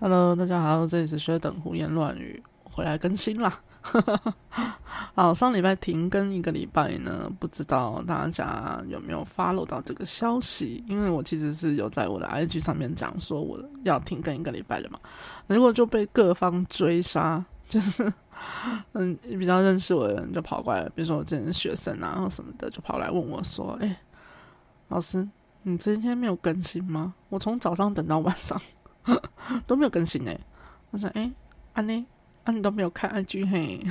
Hello，大家好，这里是薛等胡言乱语，回来更新啦。好，上礼拜停更一个礼拜呢，不知道大家有没有 follow 到这个消息？因为我其实是有在我的 IG 上面讲说我要停更一个礼拜的嘛，结果就被各方追杀，就是 嗯比较认识我的人就跑过来，比如说我之前学生啊，然后什么的就跑来问我说：“哎，老师，你今天没有更新吗？我从早上等到晚上。” 都没有更新呢。我说：“哎，安妮，啊，你都没有看 IG 嘿？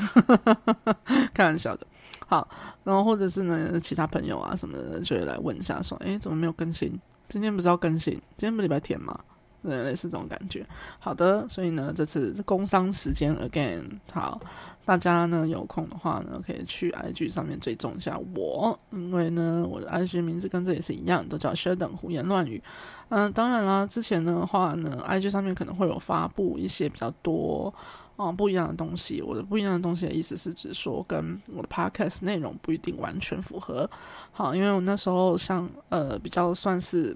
开玩笑的。好，然后或者是呢，其他朋友啊什么的，就会来问一下，说：哎，怎么没有更新？今天不是要更新？今天不礼拜天吗？对类似这种感觉。好的，所以呢，这次工商时间 again。好，大家呢有空的话呢，可以去 IG 上面追踪一下我，因为呢，我的 IG 名字跟这里是一样，都叫薛等胡言乱语。嗯，当然啦，之前的话呢，IG 上面可能会有发布一些比较多啊不一样的东西。我的不一样的东西的意思是指说，跟我的 Podcast 内容不一定完全符合。好，因为我那时候像呃比较算是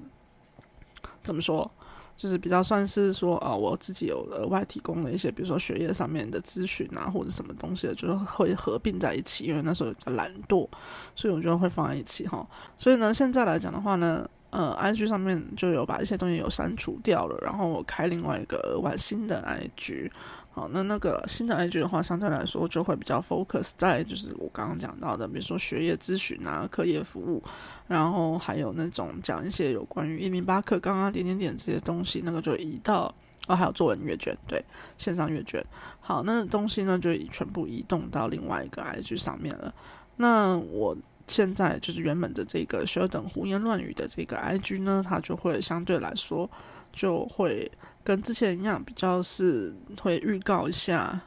怎么说？就是比较算是说呃，我自己有额外提供了一些，比如说学业上面的咨询啊，或者什么东西的，就是会合并在一起。因为那时候比较懒惰，所以我觉得会放在一起哈。所以呢，现在来讲的话呢。呃，IG 上面就有把一些东西有删除掉了，然后我开另外一个额外新的 IG。好，那那个新的 IG 的话，相对来说就会比较 focus 在就是我刚刚讲到的，比如说学业咨询啊、课业服务，然后还有那种讲一些有关于一零八课刚刚点点点这些东西，那个就移到哦，还有作文阅卷，对，线上阅卷。好，那东西呢就全部移动到另外一个 IG 上面了。那我。现在就是原本的这个需要等胡言乱语的这个 IG 呢，它就会相对来说就会跟之前一样，比较是会预告一下，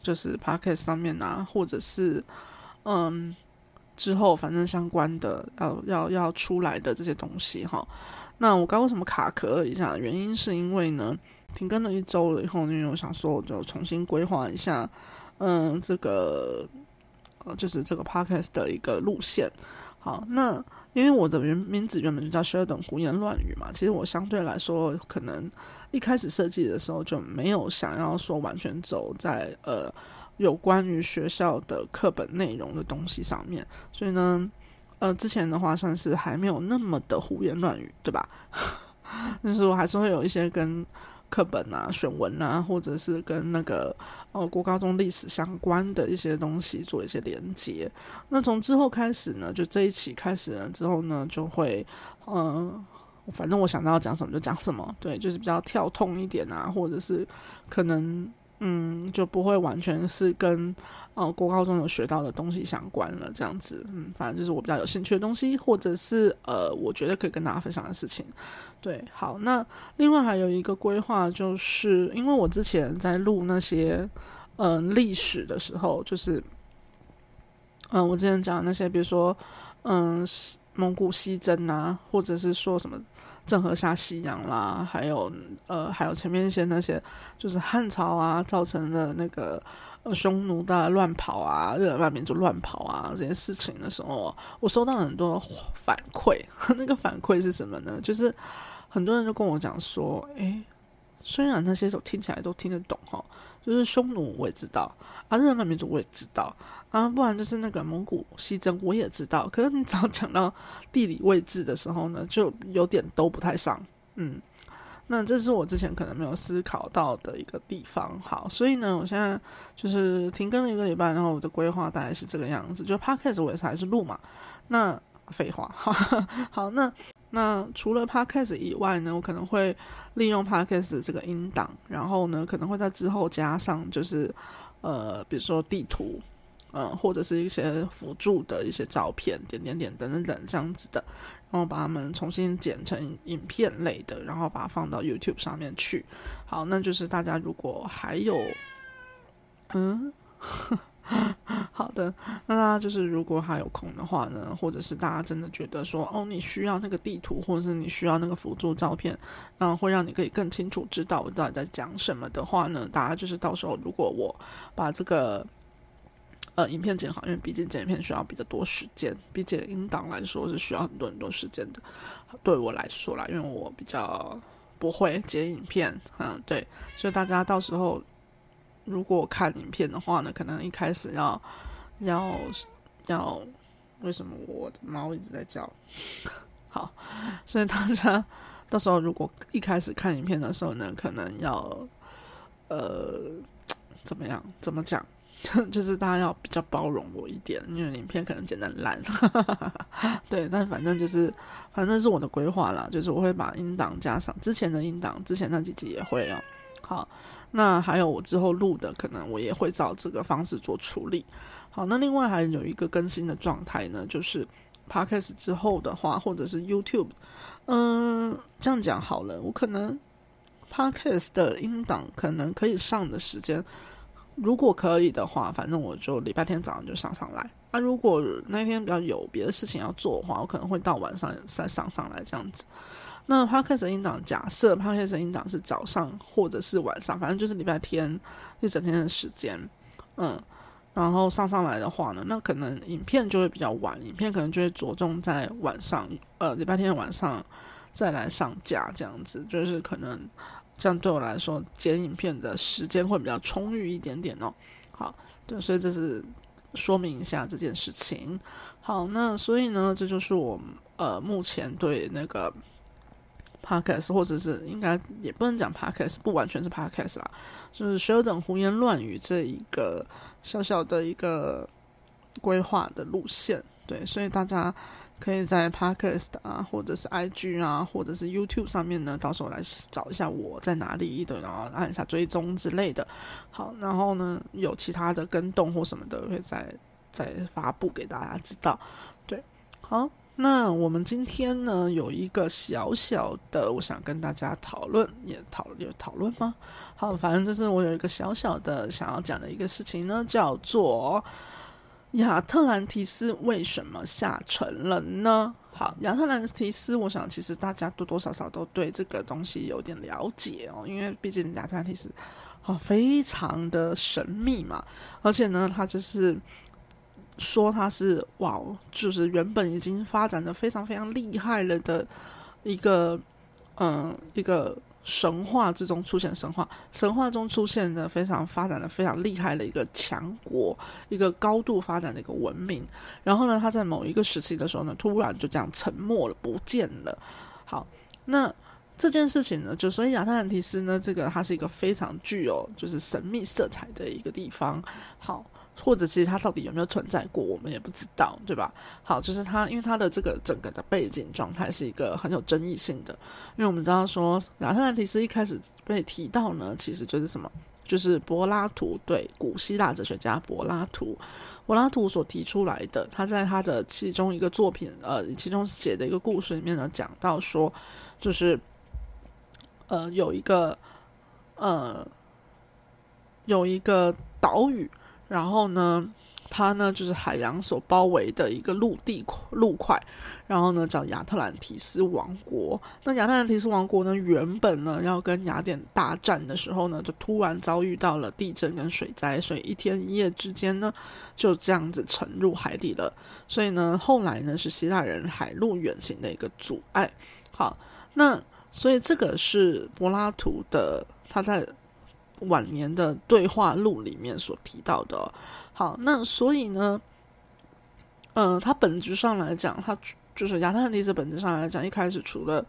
就是 Podcast 上面啊，或者是嗯之后反正相关的要要要出来的这些东西哈。那我刚为什么卡壳了一下？原因是因为呢停更了一周了以后，因为我想说我就重新规划一下，嗯这个。呃，就是这个 podcast 的一个路线。好，那因为我的原名字原本就叫 Sheldon 胡言乱语嘛，其实我相对来说，可能一开始设计的时候就没有想要说完全走在呃有关于学校的课本内容的东西上面，所以呢，呃，之前的话算是还没有那么的胡言乱语，对吧？但是我还是会有一些跟。课本啊、选文啊，或者是跟那个呃国高中历史相关的一些东西做一些连接。那从之后开始呢，就这一期开始了之后呢，就会嗯，反正我想到要讲什么就讲什么，对，就是比较跳痛一点啊，或者是可能。嗯，就不会完全是跟呃国高中有学到的东西相关了，这样子，嗯，反正就是我比较有兴趣的东西，或者是呃，我觉得可以跟大家分享的事情。对，好，那另外还有一个规划，就是因为我之前在录那些嗯历史的时候，就是嗯，我之前讲那些，比如说嗯蒙古西征啊，或者是说什么。郑和下西洋啦，还有呃，还有前面一些那些，就是汉朝啊造成的那个呃匈奴的乱跑啊，日耳曼民族乱跑啊这些事情的时候，我收到很多反馈。那个反馈是什么呢？就是很多人就跟我讲说，诶，虽然那些都听起来都听得懂哈，就是匈奴我也知道啊，日耳曼民族我也知道。啊，不然就是那个蒙古西征，我也知道。可是你 只要讲到地理位置的时候呢，就有点都不太上。嗯，那这是我之前可能没有思考到的一个地方。好，所以呢，我现在就是停更了一个礼拜，然后我的规划大概是这个样子。就 podcast 我也是还是录嘛。那废话，好，那那除了 podcast 以外呢，我可能会利用 podcast 这个音档，然后呢，可能会在之后加上就是呃，比如说地图。嗯，或者是一些辅助的一些照片，点点点等等等这样子的，然后把它们重新剪成影片类的，然后把它放到 YouTube 上面去。好，那就是大家如果还有，嗯，好的，那大家就是如果还有空的话呢，或者是大家真的觉得说，哦，你需要那个地图，或者是你需要那个辅助照片，嗯，会让你可以更清楚知道我到底在讲什么的话呢，大家就是到时候如果我把这个。呃，影片剪好，因为毕竟剪影片需要比较多时间，比剪音档来说是需要很多很多时间的。对我来说啦，因为我比较不会剪影片，嗯，对，所以大家到时候如果看影片的话呢，可能一开始要要要，为什么我的猫一直在叫？好，所以大家到时候如果一开始看影片的时候呢，可能要呃怎么样？怎么讲？就是大家要比较包容我一点，因为影片可能剪得烂，对，但反正就是，反正是我的规划啦，就是我会把音档加上之前的音档，之前那几集也会哦。好，那还有我之后录的，可能我也会照这个方式做处理。好，那另外还有一个更新的状态呢，就是 Podcast 之后的话，或者是 YouTube，嗯，这样讲好了，我可能 Podcast 的音档可能可以上的时间。如果可以的话，反正我就礼拜天早上就上上来。啊，如果那天比较有别的事情要做的话，我可能会到晚上再上上来这样子。那 podcast 音档，假设 podcast 音档是早上或者是晚上，反正就是礼拜天一整天的时间，嗯，然后上上来的话呢，那可能影片就会比较晚，影片可能就会着重在晚上，呃，礼拜天晚上再来上架这样子，就是可能。这样对我来说，剪影片的时间会比较充裕一点点哦。好，对，所以这是说明一下这件事情。好，那所以呢，这就是我呃目前对那个 podcast，或者是应该也不能讲 podcast，不完全是 podcast 啦，就是学有等胡言乱语这一个小小的一个规划的路线。对，所以大家。可以在 Podcast 啊，或者是 IG 啊，或者是 YouTube 上面呢，到时候来找一下我在哪里，对，然后按一下追踪之类的。好，然后呢，有其他的跟动或什么的，会再再发布给大家知道。对，好，那我们今天呢有一个小小的，我想跟大家讨论，也讨有讨论吗？好，反正就是我有一个小小的想要讲的一个事情呢，叫做。亚特兰提斯为什么下沉了呢？好，亚特兰提斯，我想其实大家多多少少都对这个东西有点了解哦，因为毕竟亚特兰提斯哦非常的神秘嘛，而且呢，它就是说它是哇，就是原本已经发展的非常非常厉害了的一个嗯一个。神话之中出现神话，神话中出现的非常发展的非常厉害的一个强国，一个高度发展的一个文明。然后呢，他在某一个时期的时候呢，突然就这样沉没了，不见了。好，那这件事情呢，就所以亚特兰提斯呢，这个它是一个非常具有就是神秘色彩的一个地方。好。或者其实它到底有没有存在过，我们也不知道，对吧？好，就是它，因为它的这个整个的背景状态是一个很有争议性的。因为我们知道说，亚特兰提斯一开始被提到呢，其实就是什么，就是柏拉图对古希腊哲学家柏拉图，柏拉图所提出来的。他在他的其中一个作品，呃，其中写的一个故事里面呢，讲到说，就是呃，有一个呃，有一个岛屿。然后呢，它呢就是海洋所包围的一个陆地陆块，然后呢叫亚特兰提斯王国。那亚特兰提斯王国呢，原本呢要跟雅典大战的时候呢，就突然遭遇到了地震跟水灾，所以一天一夜之间呢就这样子沉入海底了。所以呢，后来呢是希腊人海陆远行的一个阻碍。好，那所以这个是柏拉图的他在。晚年的对话录里面所提到的，好，那所以呢，呃，它本质上来讲，它就是亚特兰蒂斯本质上来讲，一开始除了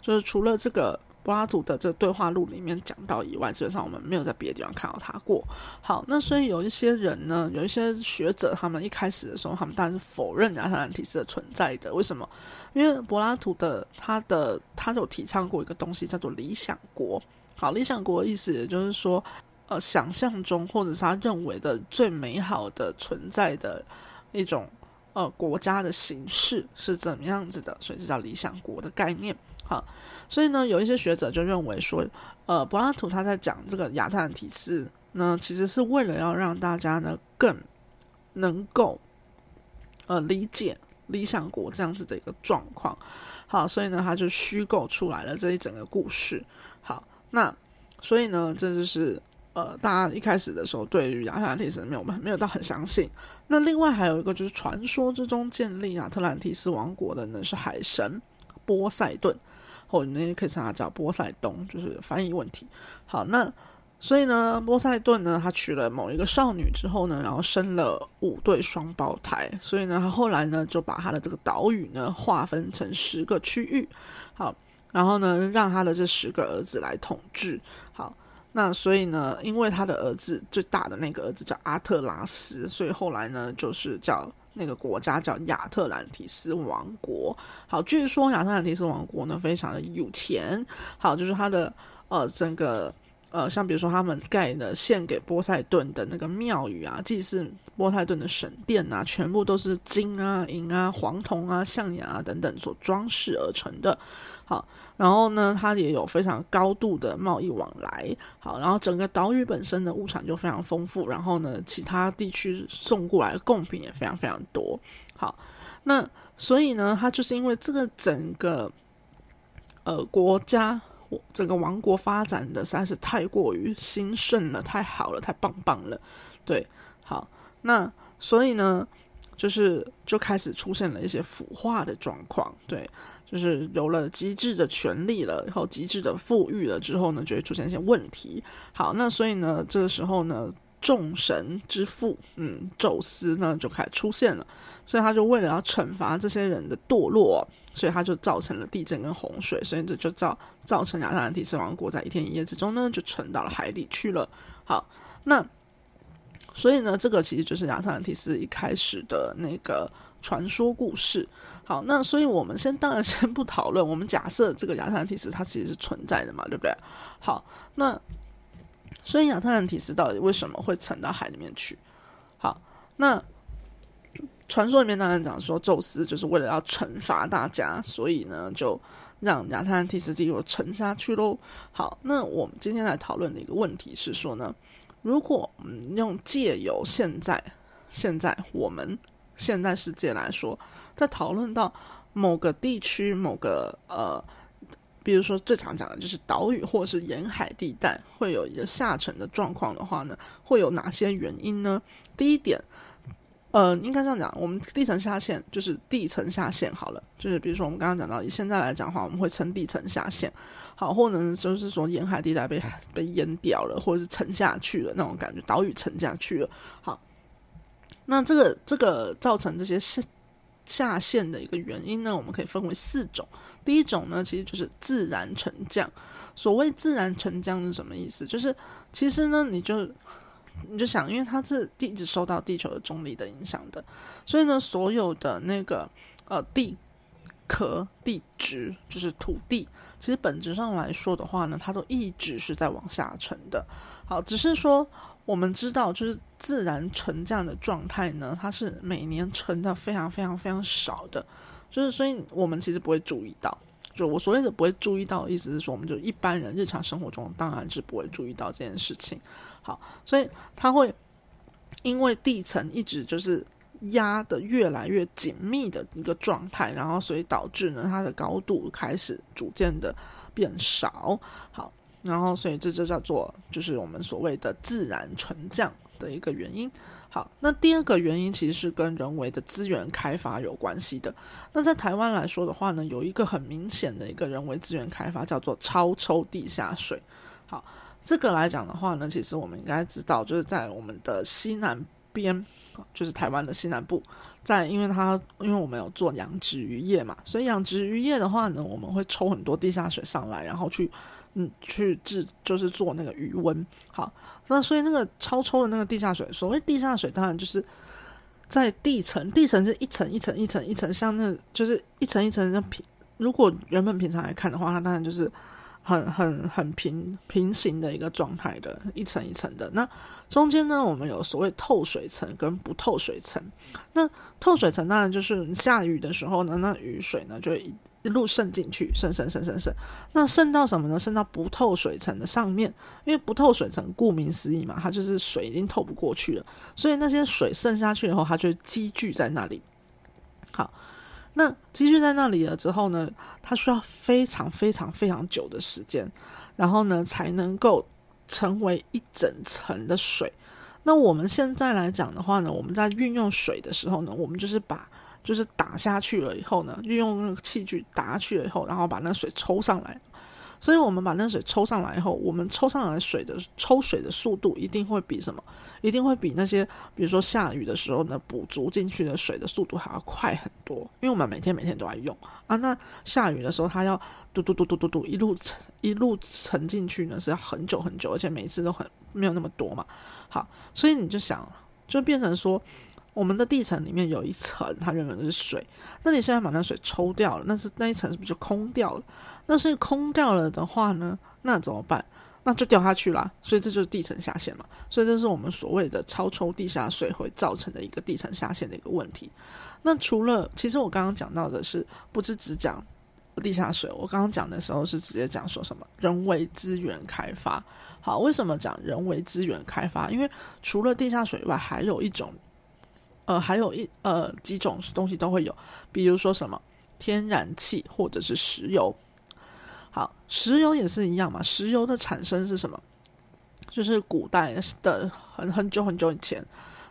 就是除了这个柏拉图的这对话录里面讲到以外，基本上我们没有在别的地方看到它过。好，那所以有一些人呢，有一些学者，他们一开始的时候，他们当然是否认亚特兰蒂斯的存在的。为什么？因为柏拉图的他的他有提倡过一个东西，叫做理想国。好，理想国的意思也就是说，呃，想象中或者是他认为的最美好的存在的一种呃国家的形式是怎么样子的，所以这叫理想国的概念。好，所以呢，有一些学者就认为说，呃，柏拉图他在讲这个亚特兰提斯呢，其实是为了要让大家呢更能够呃理解理想国这样子的一个状况。好，所以呢，他就虚构出来了这一整个故事。好。那所以呢，这就是呃，大家一开始的时候对于亚特兰蒂斯没有没有到很相信。那另外还有一个就是传说之中建立亚特兰蒂斯王国的呢是海神波塞顿，或者你也可以称他叫波塞冬，就是翻译问题。好，那所以呢，波塞顿呢，他娶了某一个少女之后呢，然后生了五对双胞胎，所以呢，他后来呢就把他的这个岛屿呢划分成十个区域，好，然后呢让他的这十个儿子来统治，好。那所以呢，因为他的儿子最大的那个儿子叫阿特拉斯，所以后来呢，就是叫那个国家叫亚特兰提斯王国。好，据说亚特兰提斯王国呢非常的有钱。好，就是他的呃整个呃，像比如说他们盖的献给波塞顿的那个庙宇啊，祭祀波塞顿的神殿啊，全部都是金啊、银啊、黄铜啊、象牙啊等等所装饰而成的。好。然后呢，它也有非常高度的贸易往来。好，然后整个岛屿本身的物产就非常丰富。然后呢，其他地区送过来的贡品也非常非常多。好，那所以呢，它就是因为这个整个呃国家，整个王国发展的实在是太过于兴盛了，太好了，太棒棒了。对，好，那所以呢，就是就开始出现了一些腐化的状况。对。就是有了极致的权利了，然后极致的富裕了之后呢，就会出现一些问题。好，那所以呢，这个时候呢，众神之父，嗯，宙斯呢就开始出现了。所以他就为了要惩罚这些人的堕落，所以他就造成了地震跟洪水，所以这就造造成亚特兰蒂斯王国在一天一夜之中呢就沉到了海里去了。好，那所以呢，这个其实就是亚特兰蒂斯一开始的那个。传说故事，好，那所以我们先当然先不讨论，我们假设这个亚特兰蒂斯它其实是存在的嘛，对不对？好，那所以亚特兰蒂斯到底为什么会沉到海里面去？好，那传说里面当然讲说，宙斯就是为了要惩罚大家，所以呢就让亚特兰蒂斯继续沉下去喽。好，那我们今天来讨论的一个问题是说呢，如果我们用借由现在现在我们现代世界来说，在讨论到某个地区、某个呃，比如说最常讲的就是岛屿或者是沿海地带，会有一个下沉的状况的话呢，会有哪些原因呢？第一点，呃，应该这样讲，我们地层下陷就是地层下陷好了，就是比如说我们刚刚讲到，以现在来讲的话，我们会称地层下陷，好，或者就是说沿海地带被被淹掉了，或者是沉下去了那种感觉，岛屿沉下去了，好。那这个这个造成这些下下陷的一个原因呢，我们可以分为四种。第一种呢，其实就是自然沉降。所谓自然沉降是什么意思？就是其实呢，你就你就想，因为它是一直受到地球的重力的影响的，所以呢，所有的那个呃地壳、地质，就是土地，其实本质上来说的话呢，它都一直是在往下沉的。好，只是说。我们知道，就是自然沉降的状态呢，它是每年沉的非常非常非常少的，就是所以我们其实不会注意到。就我所谓的不会注意到的意思是说，我们就一般人日常生活中当然是不会注意到这件事情。好，所以它会因为地层一直就是压的越来越紧密的一个状态，然后所以导致呢它的高度开始逐渐的变少。好。然后，所以这就叫做，就是我们所谓的自然沉降的一个原因。好，那第二个原因其实是跟人为的资源开发有关系的。那在台湾来说的话呢，有一个很明显的一个人为资源开发，叫做超抽地下水。好，这个来讲的话呢，其实我们应该知道，就是在我们的西南边，就是台湾的西南部，在因为它因为我们有做养殖渔业嘛，所以养殖渔业的话呢，我们会抽很多地下水上来，然后去。嗯，去制就是做那个余温，好，那所以那个超抽的那个地下水，所谓地下水，当然就是在地层，地层是一层一层一层一层，像那就是一层一层的平。如果原本平常来看的话，它当然就是很很很平平行的一个状态的，一层一层的。那中间呢，我们有所谓透水层跟不透水层。那透水层当然就是下雨的时候呢，那雨水呢就会。一路渗进去，渗渗渗渗渗，那渗到什么呢？渗到不透水层的上面，因为不透水层，顾名思义嘛，它就是水已经透不过去了，所以那些水渗下去以后，它就积聚在那里。好，那积聚在那里了之后呢，它需要非常非常非常久的时间，然后呢，才能够成为一整层的水。那我们现在来讲的话呢，我们在运用水的时候呢，我们就是把就是打下去了以后呢，运用那个器具打下去了以后，然后把那水抽上来。所以我们把那水抽上来以后，我们抽上来水的抽水的速度一定会比什么？一定会比那些比如说下雨的时候呢，补足进去的水的速度还要快很多。因为我们每天每天都在用啊，那下雨的时候，它要嘟嘟嘟嘟嘟嘟一路沉一路沉进去呢，是要很久很久，而且每次都很没有那么多嘛。好，所以你就想，就变成说。我们的地层里面有一层，它原本是水，那你现在把那水抽掉了，那是那一层是不是就空掉了？那所以空掉了的话呢，那怎么办？那就掉下去啦。所以这就是地层下陷嘛。所以这是我们所谓的超抽地下水会造成的一个地层下陷的一个问题。那除了，其实我刚刚讲到的是，不是只讲地下水，我刚刚讲的时候是直接讲说什么人为资源开发。好，为什么讲人为资源开发？因为除了地下水以外，还有一种。呃，还有一呃几种东西都会有，比如说什么天然气或者是石油。好，石油也是一样嘛。石油的产生是什么？就是古代的很很久很久以前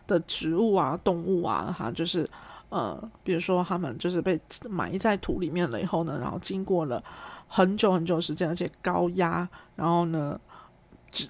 的植物啊、动物啊，哈，就是呃，比如说他们就是被埋在土里面了以后呢，然后经过了很久很久时间，而且高压，然后呢。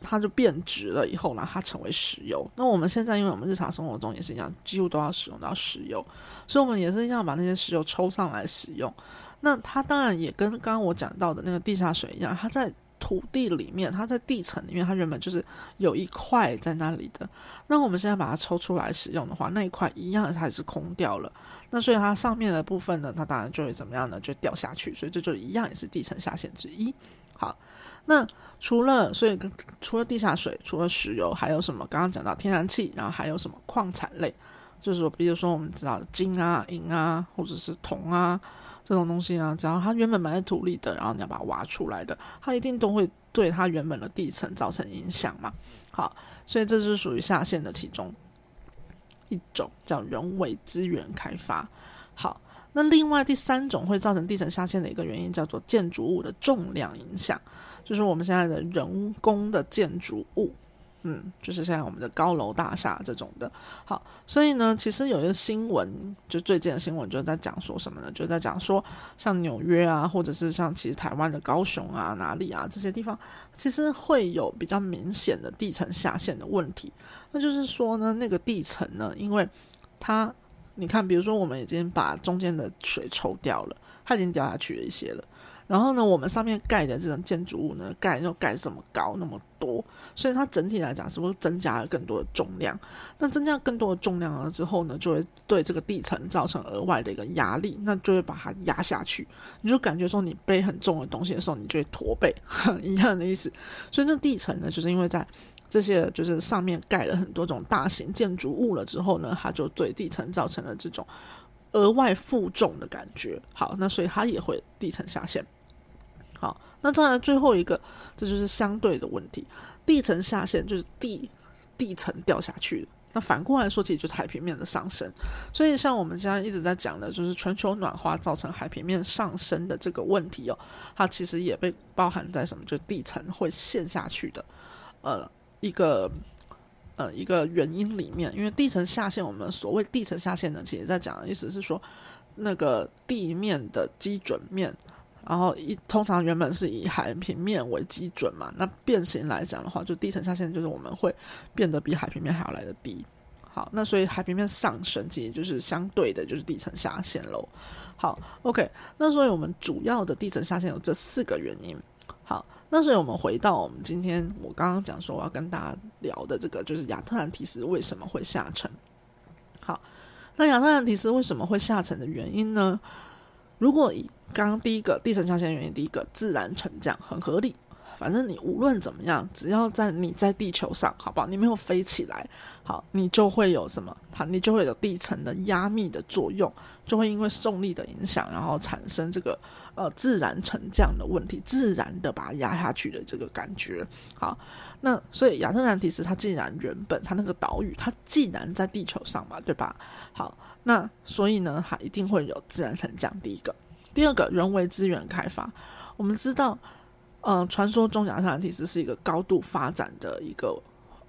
它就变质了以后呢，它成为石油。那我们现在，因为我们日常生活中也是一样，几乎都要使用到石油，所以我们也是一样把那些石油抽上来使用。那它当然也跟刚刚我讲到的那个地下水一样，它在土地里面，它在地层里面，它原本就是有一块在那里的。那我们现在把它抽出来使用的话，那一块一样还是空掉了。那所以它上面的部分呢，它当然就会怎么样呢？就掉下去。所以这就一样也是地层下陷之一。好。那除了所以除了地下水，除了石油，还有什么？刚刚讲到天然气，然后还有什么矿产类？就是说，比如说我们知道金啊、银啊，或者是铜啊这种东西啊，只要它原本埋在土里的，然后你要把它挖出来的，它一定都会对它原本的地层造成影响嘛。好，所以这是属于下线的其中一种，叫人为资源开发。好。那另外第三种会造成地层下陷的一个原因叫做建筑物的重量影响，就是我们现在的人工的建筑物，嗯，就是现在我们的高楼大厦这种的。好，所以呢，其实有一个新闻，就最近的新闻就在讲说什么呢？就在讲说，像纽约啊，或者是像其实台湾的高雄啊、哪里啊这些地方，其实会有比较明显的地层下陷的问题。那就是说呢，那个地层呢，因为它你看，比如说，我们已经把中间的水抽掉了，它已经掉下去了一些了。然后呢，我们上面盖的这种建筑物呢，盖又盖这么高那么多，所以它整体来讲是不是增加了更多的重量？那增加更多的重量了之后呢，就会对这个地层造成额外的一个压力，那就会把它压下去。你就感觉说，你背很重的东西的时候，你就会驼背，一样的意思。所以这地层呢，就是因为在。这些就是上面盖了很多种大型建筑物了之后呢，它就对地层造成了这种额外负重的感觉。好，那所以它也会地层下陷。好，那当然最后一个，这就是相对的问题，地层下陷就是地地层掉下去。那反过来说，其实就是海平面的上升。所以像我们现在一直在讲的，就是全球暖化造成海平面上升的这个问题哦，它其实也被包含在什么？就地层会陷下去的，呃。一个呃一个原因里面，因为地层下陷，我们所谓地层下陷呢，其实在讲的意思是说，那个地面的基准面，然后一通常原本是以海平面为基准嘛，那变形来讲的话，就地层下陷就是我们会变得比海平面还要来的低。好，那所以海平面上升，其实就是相对的，就是地层下陷喽。好，OK，那所以我们主要的地层下陷有这四个原因。那所以我们回到我们今天我刚刚讲说我要跟大家聊的这个，就是亚特兰提斯为什么会下沉。好，那亚特兰提斯为什么会下沉的原因呢？如果以刚刚第一个地层下陷原因，第一个自然沉降很合理。反正你无论怎么样，只要在你在地球上，好不好？你没有飞起来，好，你就会有什么？它你就会有地层的压密的作用，就会因为重力的影响，然后产生这个呃自然沉降的问题，自然的把它压下去的这个感觉。好，那所以亚特兰蒂斯它既然原本它那个岛屿，它既然在地球上嘛，对吧？好，那所以呢，它一定会有自然沉降。第一个，第二个人为资源开发，我们知道。嗯，传说中亚特兰蒂斯是一个高度发展的一个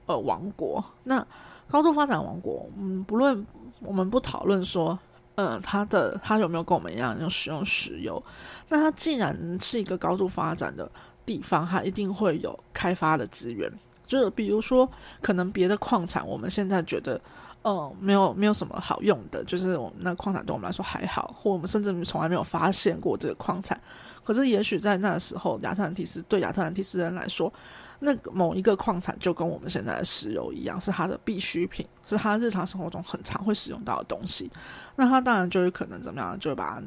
呃王国。那高度发展王国，嗯，不论我们不讨论说嗯，它的它有没有跟我们一样用使用石油？那它既然是一个高度发展的地方，它一定会有开发的资源。就比如说，可能别的矿产，我们现在觉得，哦，没有没有什么好用的，就是我们那矿产对我们来说还好，或我们甚至从来没有发现过这个矿产。可是也许在那时候，亚特兰蒂斯对亚特兰蒂斯人来说，那某一个矿产就跟我们现在的石油一样，是它的必需品，是它日常生活中很常会使用到的东西。那它当然就有可能怎么样，就会把它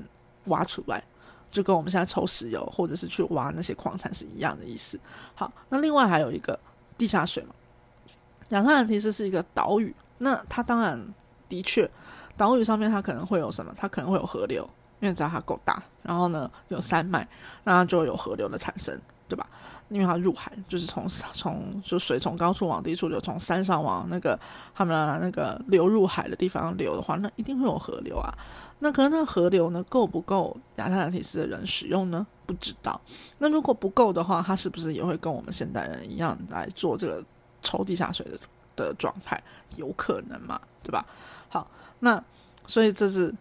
挖出来，就跟我们现在抽石油或者是去挖那些矿产是一样的意思。好，那另外还有一个。地下水嘛，亚特兰蒂斯是一个岛屿，那它当然的确，岛屿上面它可能会有什么？它可能会有河流，因为只要它够大，然后呢有山脉，那它就有河流的产生，对吧？因为它入海，就是从 从就水从高处往低处流，从山上往那个他们那个流入海的地方流的话，那一定会有河流啊。那可能那个河流呢够不够亚特兰蒂斯的人使用呢？不知道。那如果不够的话，它是不是也会跟我们现代人一样来做这个抽地下水的的状态？有可能嘛？对吧？好，那所以这是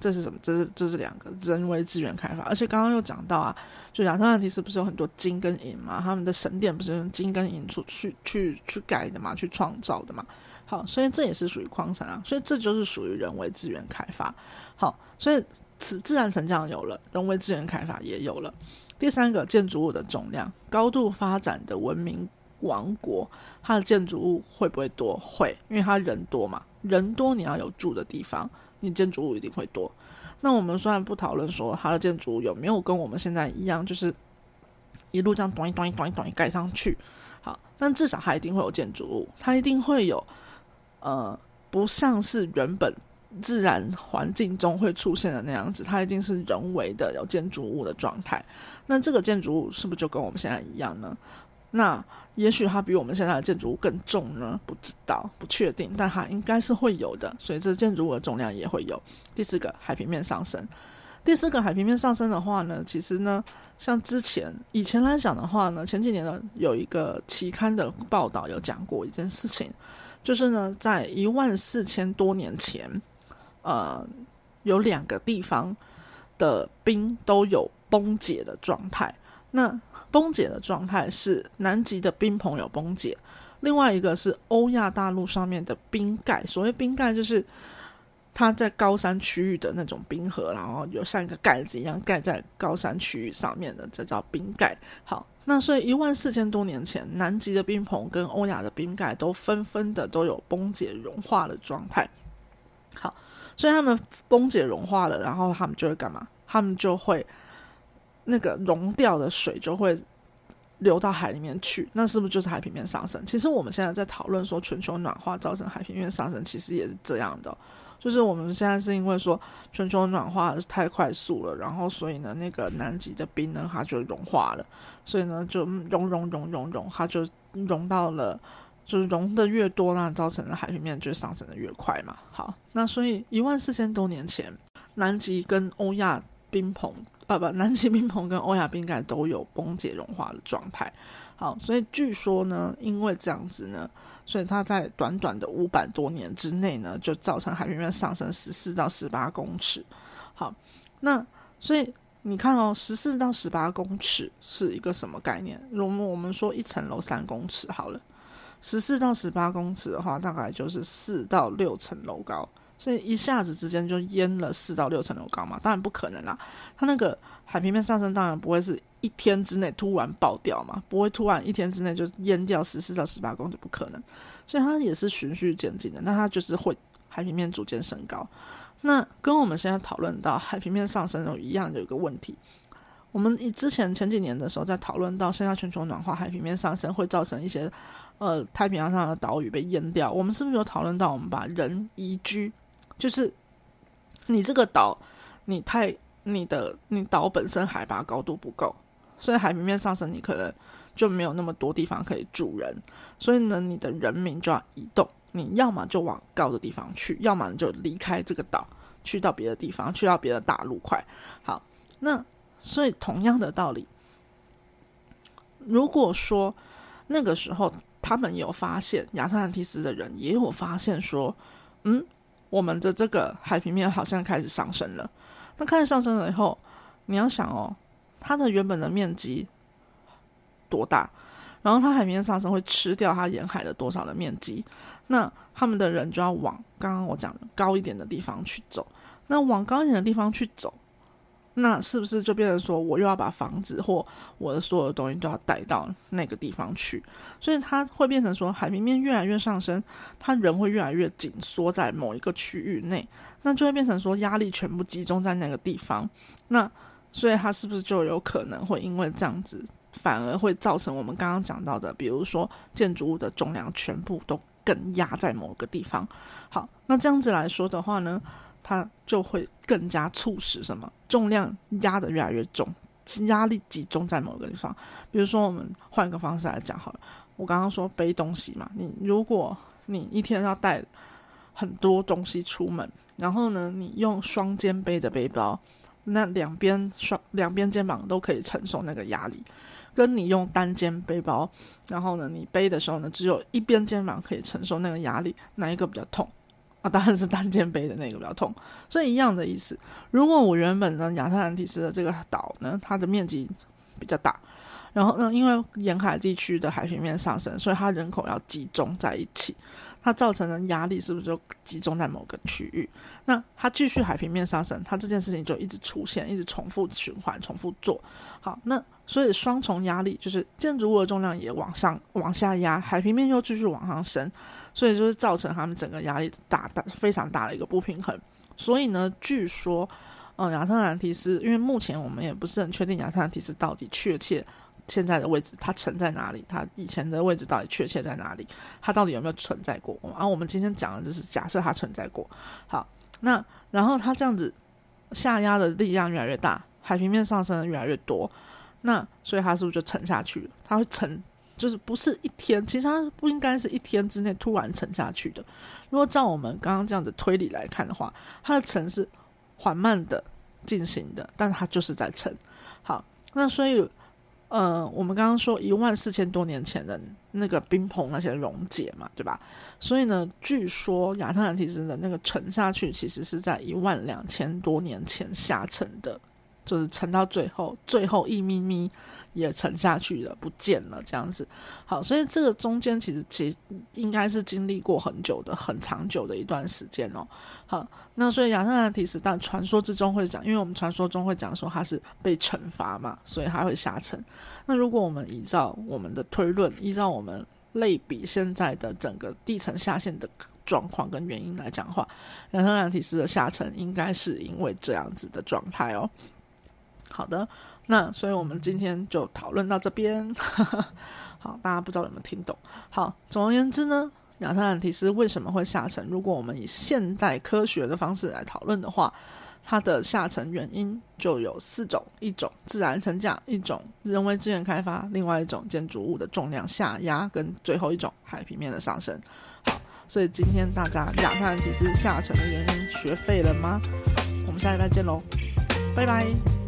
这是什么？这是这是两个人为资源开发。而且刚刚又讲到啊，就亚特兰蒂斯不是有很多金跟银嘛？他们的神殿不是用金跟银出去去去改的嘛？去创造的嘛？好，所以这也是属于矿产啊，所以这就是属于人为资源开发。好，所以此自然成长有了，人为资源开发也有了。第三个，建筑物的重量，高度发展的文明王国，它的建筑物会不会多？会，因为它人多嘛，人多你要有住的地方，你建筑物一定会多。那我们虽然不讨论说它的建筑物有没有跟我们现在一样，就是一路这样端一端一端一端一盖上去，好，但至少它一定会有建筑物，它一定会有。呃，不像是原本自然环境中会出现的那样子，它一定是人为的有建筑物的状态。那这个建筑物是不是就跟我们现在一样呢？那也许它比我们现在的建筑物更重呢？不知道，不确定，但它应该是会有的。所以这建筑物的重量也会有。第四个，海平面上升。第四个，海平面上升的话呢，其实呢，像之前以前来讲的话呢，前几年呢有一个期刊的报道有讲过一件事情。就是呢，在一万四千多年前，呃，有两个地方的冰都有崩解的状态。那崩解的状态是南极的冰棚有崩解，另外一个是欧亚大陆上面的冰盖。所谓冰盖，就是它在高山区域的那种冰河，然后有像一个盖子一样盖在高山区域上面的，这叫冰盖。好。那所以一万四千多年前，南极的冰棚跟欧亚的冰盖都纷纷的都有崩解融化的状态。好，所以他们崩解融化了，然后他们就会干嘛？他们就会那个融掉的水就会流到海里面去。那是不是就是海平面上升？其实我们现在在讨论说全球暖化造成海平面上升，其实也是这样的。就是我们现在是因为说全球暖化太快速了，然后所以呢，那个南极的冰呢，它就融化了，所以呢，就融融融融融，它就融到了，就是融的越多，那造成的海平面就上升的越快嘛。好，那所以一万四千多年前，南极跟欧亚冰棚，啊不，南极冰棚跟欧亚冰盖都有崩解融化的状态。好，所以据说呢，因为这样子呢，所以它在短短的五百多年之内呢，就造成海平面上升十四到十八公尺。好，那所以你看哦，十四到十八公尺是一个什么概念？如果我们说一层楼三公尺好了，十四到十八公尺的话，大概就是四到六层楼高。所以一下子之间就淹了四到六层楼高嘛？当然不可能啦。它那个海平面上升，当然不会是一天之内突然爆掉嘛，不会突然一天之内就淹掉十四到十八公尺，不可能。所以它也是循序渐进的，那它就是会海平面逐渐升高。那跟我们现在讨论到海平面上升有一样的一个问题。我们以之前前几年的时候在讨论到，现在全球暖化、海平面上升会造成一些呃太平洋上的岛屿被淹掉。我们是不是有讨论到，我们把人移居？就是你这个岛，你太你的你岛本身海拔高度不够，所以海平面上升，你可能就没有那么多地方可以住人，所以呢，你的人民就要移动，你要么就往高的地方去，要么就离开这个岛，去到别的地方，去到别的大陆块。好，那所以同样的道理，如果说那个时候他们有发现亚特兰蒂斯的人也有发现说，嗯。我们的这个海平面好像开始上升了。那开始上升了以后，你要想哦，它的原本的面积多大？然后它海面上升会吃掉它沿海的多少的面积？那他们的人就要往刚刚我讲的高一点的地方去走。那往高一点的地方去走，那是不是就变成说我又要把房子或我的所有的东西都要带到那个地方去？所以它会变成说海平面越来越上升，它人会越来越紧缩在某一个区域内，那就会变成说压力全部集中在那个地方。那所以它是不是就有可能会因为这样子？反而会造成我们刚刚讲到的，比如说建筑物的重量全部都更压在某个地方。好，那这样子来说的话呢，它就会更加促使什么重量压得越来越重，压力集中在某个地方。比如说，我们换一个方式来讲好了，我刚刚说背东西嘛，你如果你一天要带很多东西出门，然后呢，你用双肩背的背包。那两边双两边肩膀都可以承受那个压力，跟你用单肩背包，然后呢，你背的时候呢，只有一边肩膀可以承受那个压力，哪一个比较痛？当然是单肩背的那个比较痛。所以一样的意思，如果我原本呢亚特兰蒂斯的这个岛呢，它的面积比较大，然后呢，因为沿海地区的海平面上升，所以它人口要集中在一起。它造成的压力是不是就集中在某个区域？那它继续海平面上升，它这件事情就一直出现，一直重复循环，重复做好。那所以双重压力就是建筑物的重量也往上往下压，海平面又继续往上升，所以就是造成他们整个压力大大非常大的一个不平衡。所以呢，据说，嗯，亚特兰蒂斯，因为目前我们也不是很确定亚特兰蒂斯到底确切。现在的位置，它存在哪里？它以前的位置到底确切在哪里？它到底有没有存在过？啊，我们今天讲的就是假设它存在过。好，那然后它这样子下压的力量越来越大，海平面上升的越来越多，那所以它是不是就沉下去了？它会沉，就是不是一天，其实它不应该是一天之内突然沉下去的。如果照我们刚刚这样子推理来看的话，它的沉是缓慢的进行的，但它就是在沉。好，那所以。呃，我们刚刚说一万四千多年前的那个冰棚那些溶解嘛，对吧？所以呢，据说亚特兰蒂斯的那个沉下去，其实是在一万两千多年前下沉的。就是沉到最后，最后一咪咪也沉下去了，不见了，这样子。好，所以这个中间其实其应该是经历过很久的、很长久的一段时间哦。好，那所以亚特兰蒂斯，但传说之中会讲，因为我们传说中会讲说它是被惩罚嘛，所以它会下沉。那如果我们依照我们的推论，依照我们类比现在的整个地层下陷的状况跟原因来讲话，亚特兰蒂斯的下沉应该是因为这样子的状态哦。好的，那所以我们今天就讨论到这边。好，大家不知道有没有听懂？好，总而言之呢，亚特兰蒂斯为什么会下沉？如果我们以现代科学的方式来讨论的话，它的下沉原因就有四种：一种自然沉降，一种人为资源开发，另外一种建筑物的重量下压，跟最后一种海平面的上升。好，所以今天大家亚特兰蒂斯下沉的原因学废了吗？我们下礼拜见喽，拜拜。